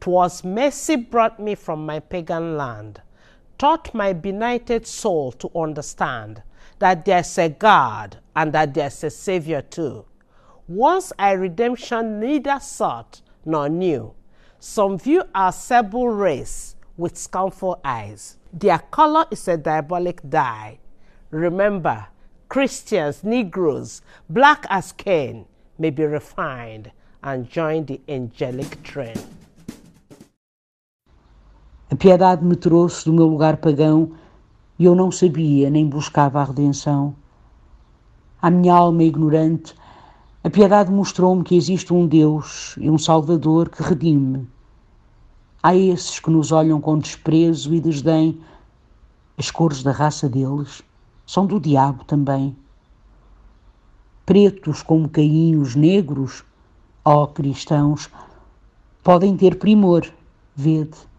Twas mercy brought me from my pagan land, taught my benighted soul to understand that there's a God and that there's a Savior too. Once I redemption neither sought nor knew. Some view our sable race with scornful eyes. Their color is a diabolic dye. Remember, Christians, Negroes, black as Cain, may be refined and join the angelic train. A piedade me trouxe do meu lugar pagão e eu não sabia nem buscava a redenção. À minha alma ignorante, a piedade mostrou-me que existe um Deus e um Salvador que redime. Há esses que nos olham com desprezo e desdém. As cores da raça deles são do diabo também. Pretos como Caim, os negros, ó cristãos, podem ter primor, vede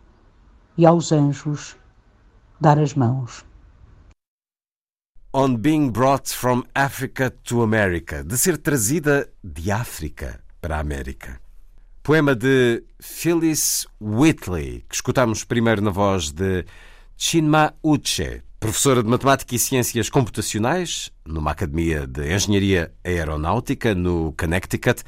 e aos anjos dar as mãos. On Being Brought from Africa to America, de ser trazida de África para a América. Poema de Phyllis Whitley, que escutamos primeiro na voz de Chinma Uche, professora de Matemática e Ciências Computacionais numa Academia de Engenharia Aeronáutica no Connecticut.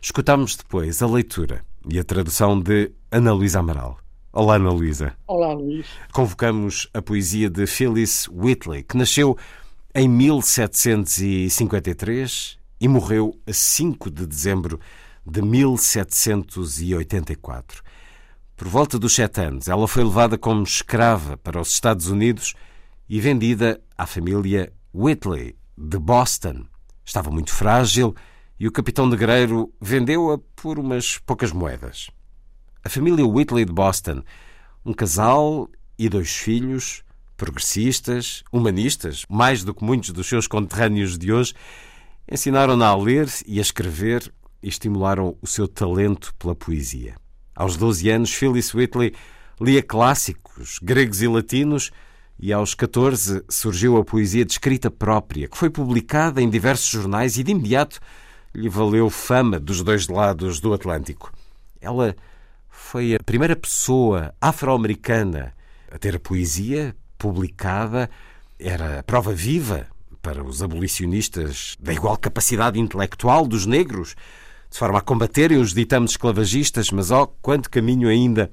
Escutamos depois a leitura e a tradução de Ana Luísa Amaral. Olá, Ana Luísa. Olá, Luís. Convocamos a poesia de Phyllis Whitley, que nasceu em 1753 e morreu a 5 de dezembro de 1784. Por volta dos sete anos, ela foi levada como escrava para os Estados Unidos e vendida à família Whitley, de Boston. Estava muito frágil e o capitão negreiro vendeu-a por umas poucas moedas. A família Whitley de Boston, um casal e dois filhos, progressistas, humanistas, mais do que muitos dos seus conterrâneos de hoje, ensinaram-na a ler e a escrever e estimularam o seu talento pela poesia. Aos 12 anos, Phyllis Whitley lia clássicos gregos e latinos e aos 14 surgiu a poesia de escrita própria, que foi publicada em diversos jornais e de imediato lhe valeu fama dos dois lados do Atlântico. Ela foi a primeira pessoa afro-americana a ter a poesia publicada, era prova viva para os abolicionistas da igual capacidade intelectual dos negros, de forma a combaterem os ditames esclavagistas, mas ó, oh, quanto caminho ainda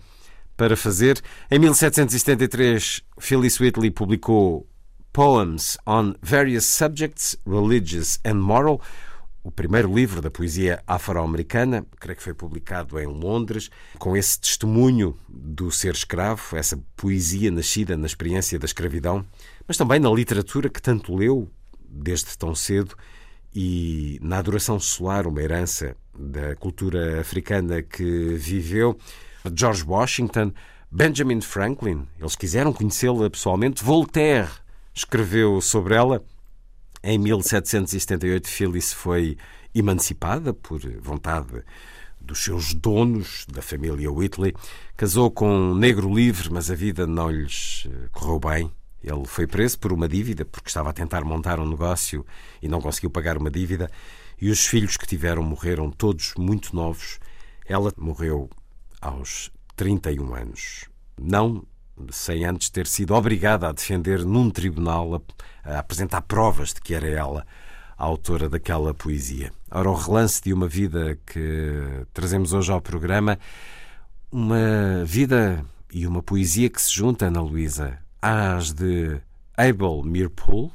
para fazer. Em 1773, Phyllis Whitley publicou Poems on Various Subjects, Religious and Moral, o primeiro livro da poesia afro-americana, creio que foi publicado em Londres, com esse testemunho do ser escravo, essa poesia nascida na experiência da escravidão, mas também na literatura que tanto leu desde tão cedo e na adoração solar, uma herança da cultura africana que viveu. George Washington, Benjamin Franklin, eles quiseram conhecê-la pessoalmente. Voltaire escreveu sobre ela em 1778, Phyllis foi emancipada por vontade dos seus donos, da família Whitley. Casou com um negro livre, mas a vida não lhes eh, correu bem. Ele foi preso por uma dívida, porque estava a tentar montar um negócio e não conseguiu pagar uma dívida. E os filhos que tiveram morreram todos muito novos. Ela morreu aos 31 anos. Não sem antes ter sido obrigada a defender num tribunal, a, a apresentar provas de que era ela a autora daquela poesia. Ora, o relance de uma vida que trazemos hoje ao programa, uma vida e uma poesia que se junta, Ana Luísa, às de Abel Mirpool,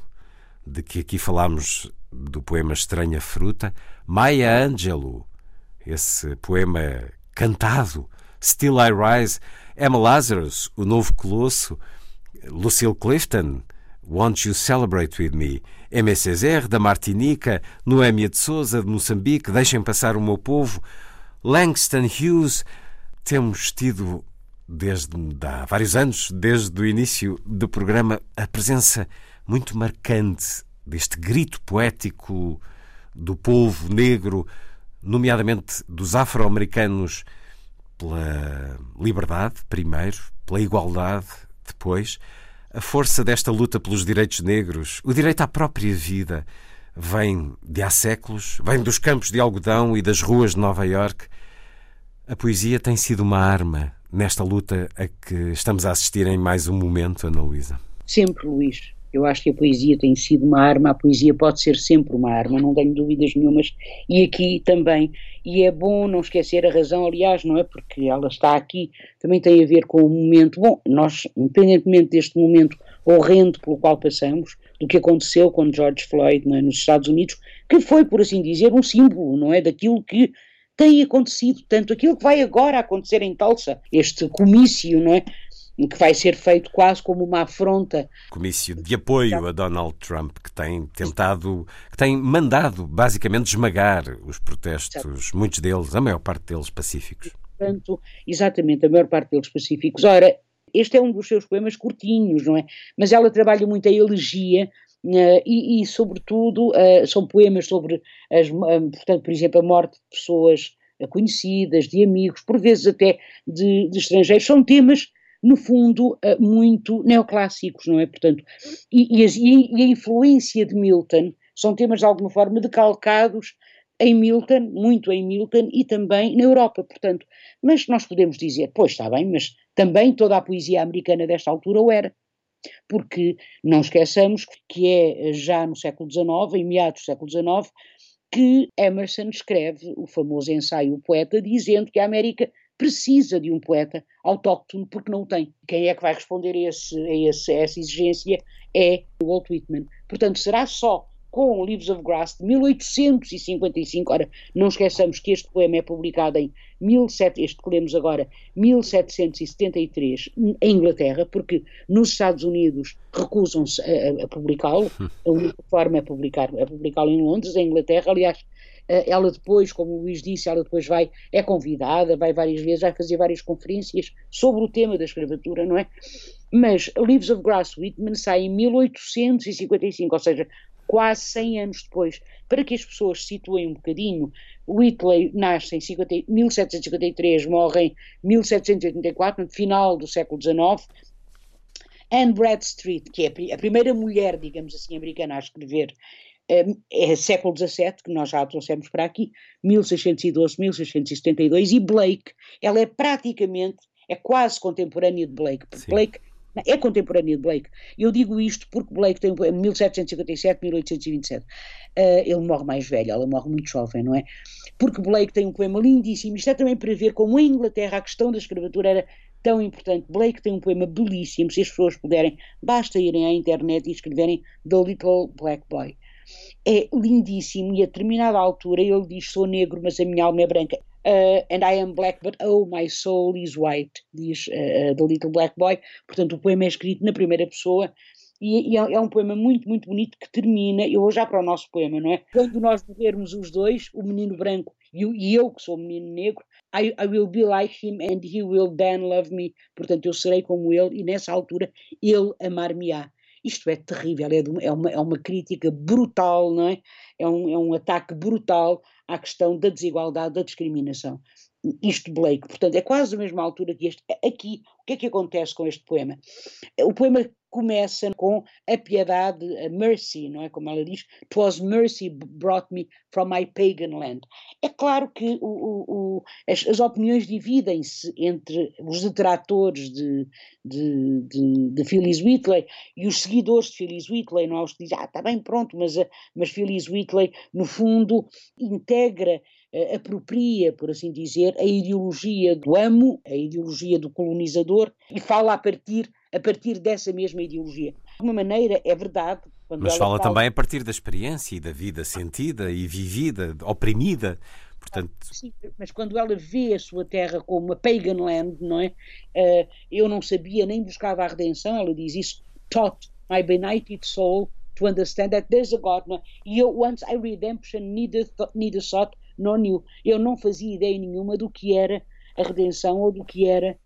de que aqui falámos do poema Estranha Fruta, Maya Angelou, esse poema cantado Still I Rise, Emma Lazarus, O Novo Colosso, Lucille Clifton, Won't You Celebrate With Me, Aimé Césaire, da Martinica, Noémia de Souza, de Moçambique, Deixem Passar o Meu Povo, Langston Hughes. Temos tido, desde há vários anos, desde o início do programa, a presença muito marcante deste grito poético do povo negro, nomeadamente dos afro-americanos, pela liberdade, primeiro, pela igualdade, depois. A força desta luta pelos direitos negros, o direito à própria vida, vem de há séculos, vem dos campos de algodão e das ruas de Nova Iorque. A poesia tem sido uma arma nesta luta a que estamos a assistir em mais um momento, Ana Luísa. Sempre, Luís. Eu acho que a poesia tem sido uma arma, a poesia pode ser sempre uma arma, não tenho dúvidas nenhumas, e aqui também. E é bom não esquecer a razão, aliás, não é? Porque ela está aqui, também tem a ver com o momento. Bom, nós, independentemente deste momento horrendo pelo qual passamos, do que aconteceu com George Floyd é? nos Estados Unidos, que foi, por assim dizer, um símbolo, não é? Daquilo que tem acontecido, tanto aquilo que vai agora acontecer em Tulsa, este comício, não é? Que vai ser feito quase como uma afronta. Comício de apoio a Donald Trump, que tem tentado, que tem mandado basicamente esmagar os protestos, muitos deles, a maior parte deles pacíficos. Portanto, exatamente, a maior parte deles pacíficos. Ora, este é um dos seus poemas curtinhos, não é? Mas ela trabalha muito a elegia Uh, e, e, sobretudo, uh, são poemas sobre, as, uh, portanto, por exemplo, a morte de pessoas conhecidas, de amigos, por vezes até de, de estrangeiros. São temas no fundo, eh, muito neoclássicos, não é? Portanto, e, e, e, a influência de Milton são temas de alguma forma decalcados em Milton, muito em Milton e também na Europa, portanto. Mas nós podemos dizer, pois está bem, mas também toda a poesia americana desta altura o era. Porque não esqueçamos que é já no século XIX, em meados do século XIX, que Emerson escreve o famoso ensaio O Poeta, dizendo que a América precisa de um poeta autóctone porque não o tem. Quem é que vai responder a, esse, a, esse, a essa exigência é Walt Whitman. Portanto, será só com Leaves of Grass de 1855. Ora, não esqueçamos que este poema é publicado em 17, este que lemos agora, 1773, em Inglaterra, porque nos Estados Unidos recusam-se a, a publicá-lo. A única forma é publicar, é publicá-lo em Londres, em Inglaterra. Aliás, ela depois, como o Luís disse, ela depois vai, é convidada, vai várias vezes, vai fazer várias conferências sobre o tema da escravatura, não é? Mas Leaves of Grass Whitman sai em 1855, ou seja, quase 100 anos depois. Para que as pessoas situem um bocadinho, Whitley nasce em 50, 1753, morre em 1784, no final do século XIX. Anne Bradstreet, que é a primeira mulher, digamos assim, americana a escrever é século XVII, que nós já trouxemos para aqui, 1612, 1672, e Blake, ela é praticamente, é quase contemporânea de Blake. Sim. Blake é contemporânea de Blake. Eu digo isto porque Blake tem 1757, 1827. Uh, ele morre mais velho, ela morre muito jovem, não é? Porque Blake tem um poema lindíssimo. Isto é também para ver como em Inglaterra a questão da escravatura era tão importante. Blake tem um poema belíssimo. Se as pessoas puderem, basta irem à internet e escreverem The Little Black Boy é lindíssimo e a determinada altura ele diz sou negro mas a minha alma é branca uh, and I am black but oh my soul is white diz uh, The Little Black Boy portanto o poema é escrito na primeira pessoa e, e é, é, um poema muito, muito bonito que termina, eu vou já para o nosso poema, não é? Quando nós morrermos os dois, o menino branco e, e eu, que sou o menino negro, I, I, will be like him and he will then love me. Portanto, eu serei como ele e nessa altura ele amar-me-á. Isto é terrível, é, de, é, uma, é uma crítica brutal, não é? É um, é um ataque brutal à questão da desigualdade, da discriminação. Isto Blake, portanto, é quase a mesma altura que este. Aqui, o que é que acontece com este poema? O poema começa com a piedade, a mercy, não é? Como ela diz, "Twas mercy brought me from my pagan land". É claro que o, o, as, as, opiniões dividem-se entre os detratores de, de, de, de, Phyllis Wheatley e os seguidores de Phyllis Wheatley, não é? Os que dizem, ah, está bem, pronto, mas, mas Phyllis Wheatley, no fundo, integra uh, apropria, por assim dizer, a ideologia do amo, a ideologia do colonizador, e fala a partir a partir dessa mesma ideologia. De alguma maneira, é verdade. Mas fala, fala também a partir da experiência e da vida sentida e vivida, oprimida Portanto... Sim, mas quando ela vê a sua terra como uma pagan land, não é? Uh, eu não sabia nem buscava a redenção, ela diz isso, taught my benighted soul to understand that there's a God. Não é? E eu, once I redemption, neither, thought, neither sought nor knew. Eu não fazia ideia nenhuma do que era a redenção ou do que era,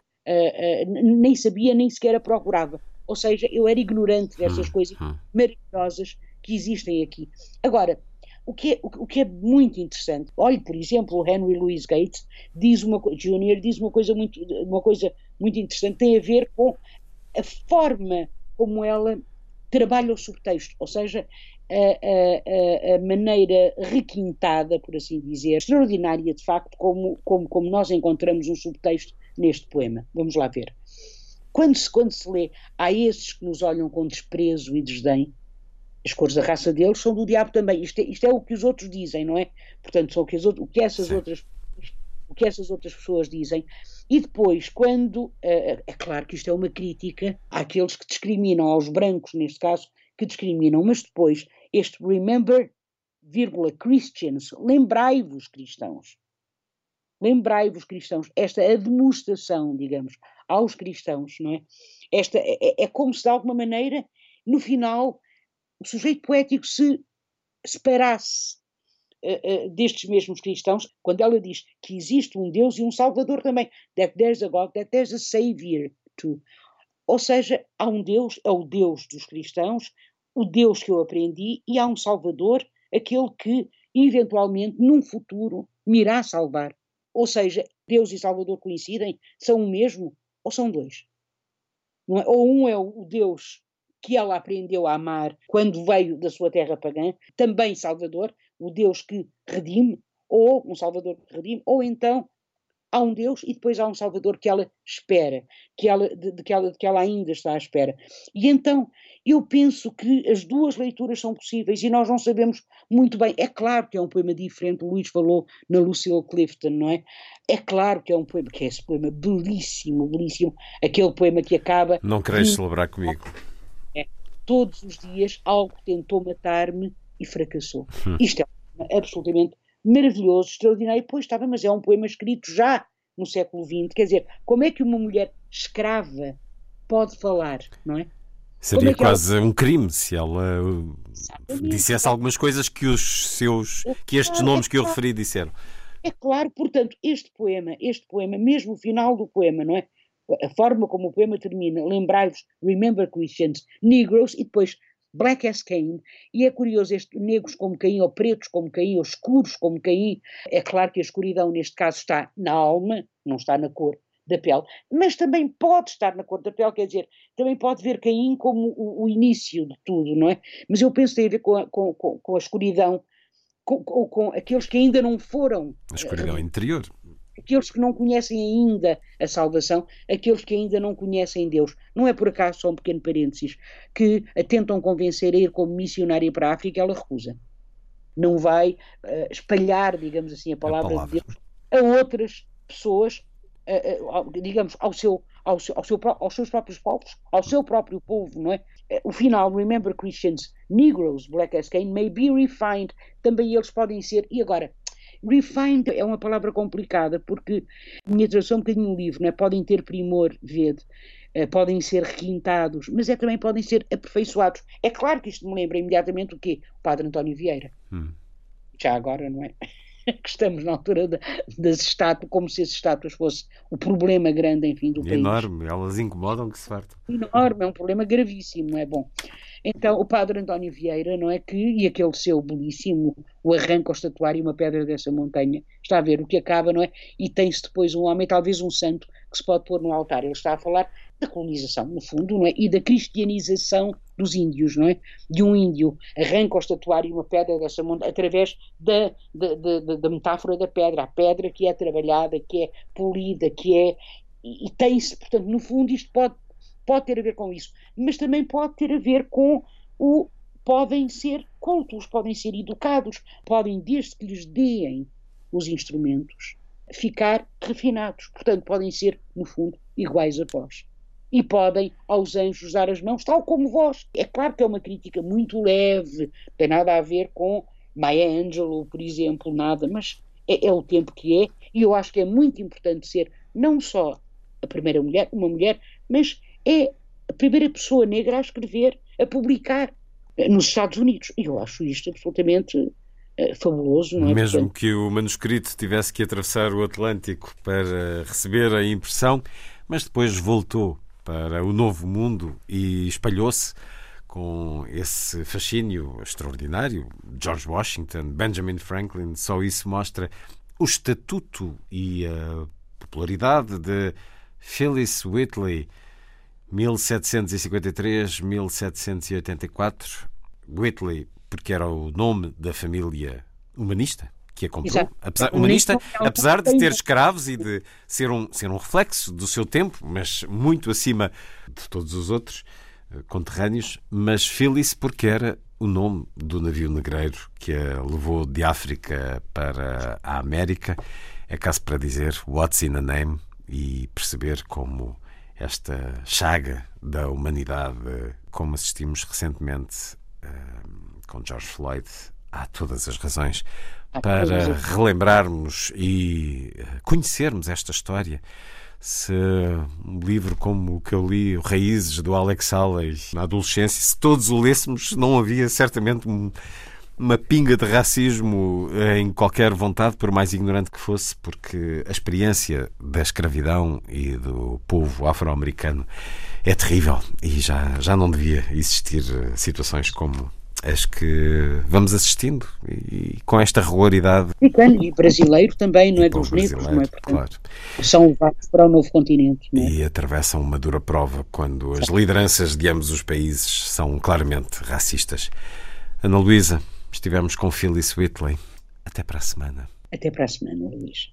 nem sabia, nem sequer a procurava. Ou seja, eu era ignorante dessas hum, coisas hum. maravilhosas que existem aqui. Agora, o que, é, o, que é muito interessante, olhe, por exemplo, o Henry Louis Gates diz uma, Jr. diz uma coisa muito, uma coisa muito interessante, tem a ver com a forma como ela trabalha o subtexto, ou seja, a, a, a, maneira requintada, por assim dizer, extraordinária de facto, como, como, como nós encontramos um subtexto neste poema. Vamos lá ver. Quando se, quando se lê, há esses que nos olham com desprezo e desdém, as cores da raça deles são do diabo também. Isto é, isto é o que os outros dizem, não é? Portanto, são o que, as, o que essas Sim. outras o que essas outras pessoas dizem. E depois, quando. Uh, é claro que isto é uma crítica àqueles que discriminam, aos brancos, neste caso, que discriminam, mas depois, este remember, vírgula, Christians, lembrai-vos, cristãos. Lembrai-vos, cristãos, esta demonstração, digamos, aos cristãos, não é? Esta é, é, é como se de alguma maneira, no final, o sujeito poético se separasse uh, uh, destes mesmos cristãos, quando ela diz que existe um Deus e um Salvador também, that there's a God, that there's a Savior too. Ou seja, há um Deus, é o Deus dos cristãos, o Deus que eu aprendi, e há um Salvador, aquele que eventualmente num futuro me irá salvar. Ou seja, Deus e Salvador coincidem? São o mesmo ou são dois? É? Ou um é o Deus que ela aprendeu a amar quando veio da sua terra pagã, também Salvador, o Deus que redime, ou um Salvador que redime, ou então há um Deus e depois há um Salvador que ela espera, que ela, de, de, que ela, de que ela ainda está à espera. E então eu penso que as duas leituras são possíveis e nós não sabemos muito bem. É claro que é um poema diferente, o Luís falou na Lucille Clifton, não é? É claro que é um poema, que é esse poema belíssimo, belíssimo, aquele poema que acaba. Não queres celebrar comigo? todos os dias algo tentou matar-me e fracassou. Hum. Isto é absolutamente maravilhoso, extraordinário. Pois estava, mas é um poema escrito já no século XX. Quer dizer, como é que uma mulher escrava pode falar, não é? Seria é quase ela... um crime se ela Exatamente. dissesse algumas coisas que os seus, é que estes nomes é que eu referi disseram. É claro, portanto, este poema, este poema, mesmo o final do poema, não é? a forma como o poema termina, lembrai-vos, Remember Christians, Negroes, e depois Black as Cain, e é curioso, este, negros como Caim, ou pretos como Caim, ou escuros como Caim, é claro que a escuridão neste caso está na alma, não está na cor da pele, mas também pode estar na cor da pele, quer dizer, também pode ver Caim como o, o início de tudo, não é? Mas eu penso que tem a ver com a, com, com, com a escuridão, com, com, aqueles que ainda não foram. A escuridão uh, interior aqueles que não conhecem ainda a salvação, aqueles que ainda não conhecem Deus. Não é por acaso, só um pequeno parênteses, que a tentam convencer a ir como missionária para a África, ela recusa. Não vai uh, espalhar, digamos assim, a palavra, a palavra, de Deus a outras pessoas, uh, uh, digamos, ao seu, ao seu, ao seu, aos seus próprios povos, ao seu próprio povo, não é? O final, remember Christians, Negroes, Black as Cain, may be refined, também eles podem ser, e agora, Refined é uma palavra complicada, porque a minha tradução é um bocadinho no livro, não é? podem ter primor, vede, uh, podem ser requintados, mas é, também podem ser aperfeiçoados. É claro que isto me lembra imediatamente o quê? O Padre António Vieira. Hum. Já agora, não é? que estamos na altura das estátuas, como se as estátuas fosse o problema grande, enfim, do país. Enorme, elas incomodam que se farta. Enorme, é um problema gravíssimo, não é bom. Então, o padre António Vieira, não é que, e aquele seu belíssimo, o arranca ao estatuário uma pedra dessa montanha, está a ver o que acaba, não é? E tem-se depois um homem, talvez um santo, que se pode pôr no altar. Ele está a falar da colonização, no fundo, não é? E da cristianização dos índios, não é? De um índio arranca ao estatuário uma pedra dessa montanha, através da, da, da, da metáfora da pedra, a pedra que é trabalhada, que é polida, que é. E, e tem-se, portanto, no fundo, isto pode pode ter a ver com isso, mas também pode ter a ver com o podem ser cultos, podem ser educados, podem, desde que lhes deem os instrumentos, ficar refinados. Portanto, podem ser, no fundo, iguais a vós. E podem aos anjos dar as mãos, tal como vós. É claro que é uma crítica muito leve, tem nada a ver com Maya Angelou, por exemplo, nada, mas é, é o tempo que é, e eu acho que é muito importante ser não só a primeira mulher, uma mulher, mas é a primeira pessoa negra a escrever, a publicar eh, nos Estados Unidos. E eu acho isto absolutamente uh, fabuloso. Não é? Mesmo Portanto, que o manuscrito tivesse que atravessar o Atlântico para receber a impressão, mas depois voltou para o novo mundo e espalhou-se com esse fascínio extraordinário. George Washington, Benjamin Franklin, só isso mostra o estatuto e a popularidade de Phyllis Whitley, 1753-1784. Whitley, porque era o nome da família humanista que a comprou. Apesar, humanista, apesar de ter escravos e de ser um, ser um reflexo do seu tempo, mas muito acima de todos os outros conterrâneos, mas Phyllis porque era o nome do navio negreiro que a levou de África para a América. É caso para dizer What's in a Name e perceber como esta chaga da humanidade, como assistimos recentemente eh, com George Floyd, há todas as razões para relembrarmos e eh, conhecermos esta história. Se um livro como o que eu li, Raízes, do Alex Salles, na adolescência, se todos o lêssemos, não havia certamente um, uma pinga de racismo em qualquer vontade, por mais ignorante que fosse, porque a experiência da escravidão e do povo afro-americano é terrível e já, já não devia existir situações como as que vamos assistindo e, com esta regularidade. Africano e brasileiro também, não é? Dos negros, não é? Portanto, claro. São levados para o novo continente. É? E atravessam uma dura prova quando as lideranças de ambos os países são claramente racistas. Ana Luísa, estivemos com Phyllis Whitley. Até para a semana. Até para a semana, Luís.